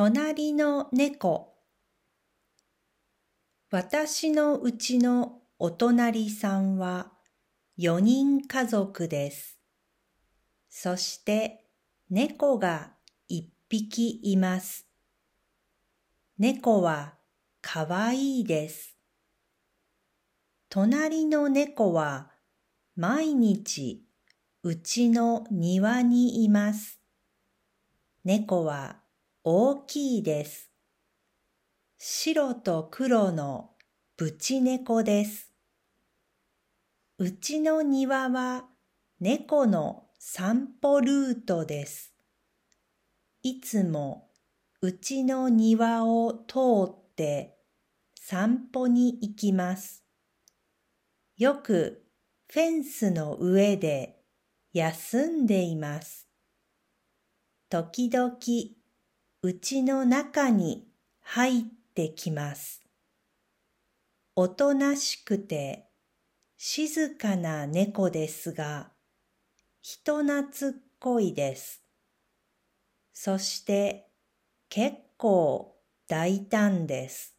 隣の猫私のうちのお隣さんは4人家族です。そして猫が1匹います。猫はかわいいです。隣の猫は毎日うちの庭にいます。猫は大きいです。白と黒のぶち猫です。うちの庭は猫の散歩ルートです。いつもうちの庭を通って散歩に行きます。よくフェンスの上で休んでいます。時々うちの中に入ってきます。おとなしくて静かな猫ですが、人懐っこいです。そして結構大胆です。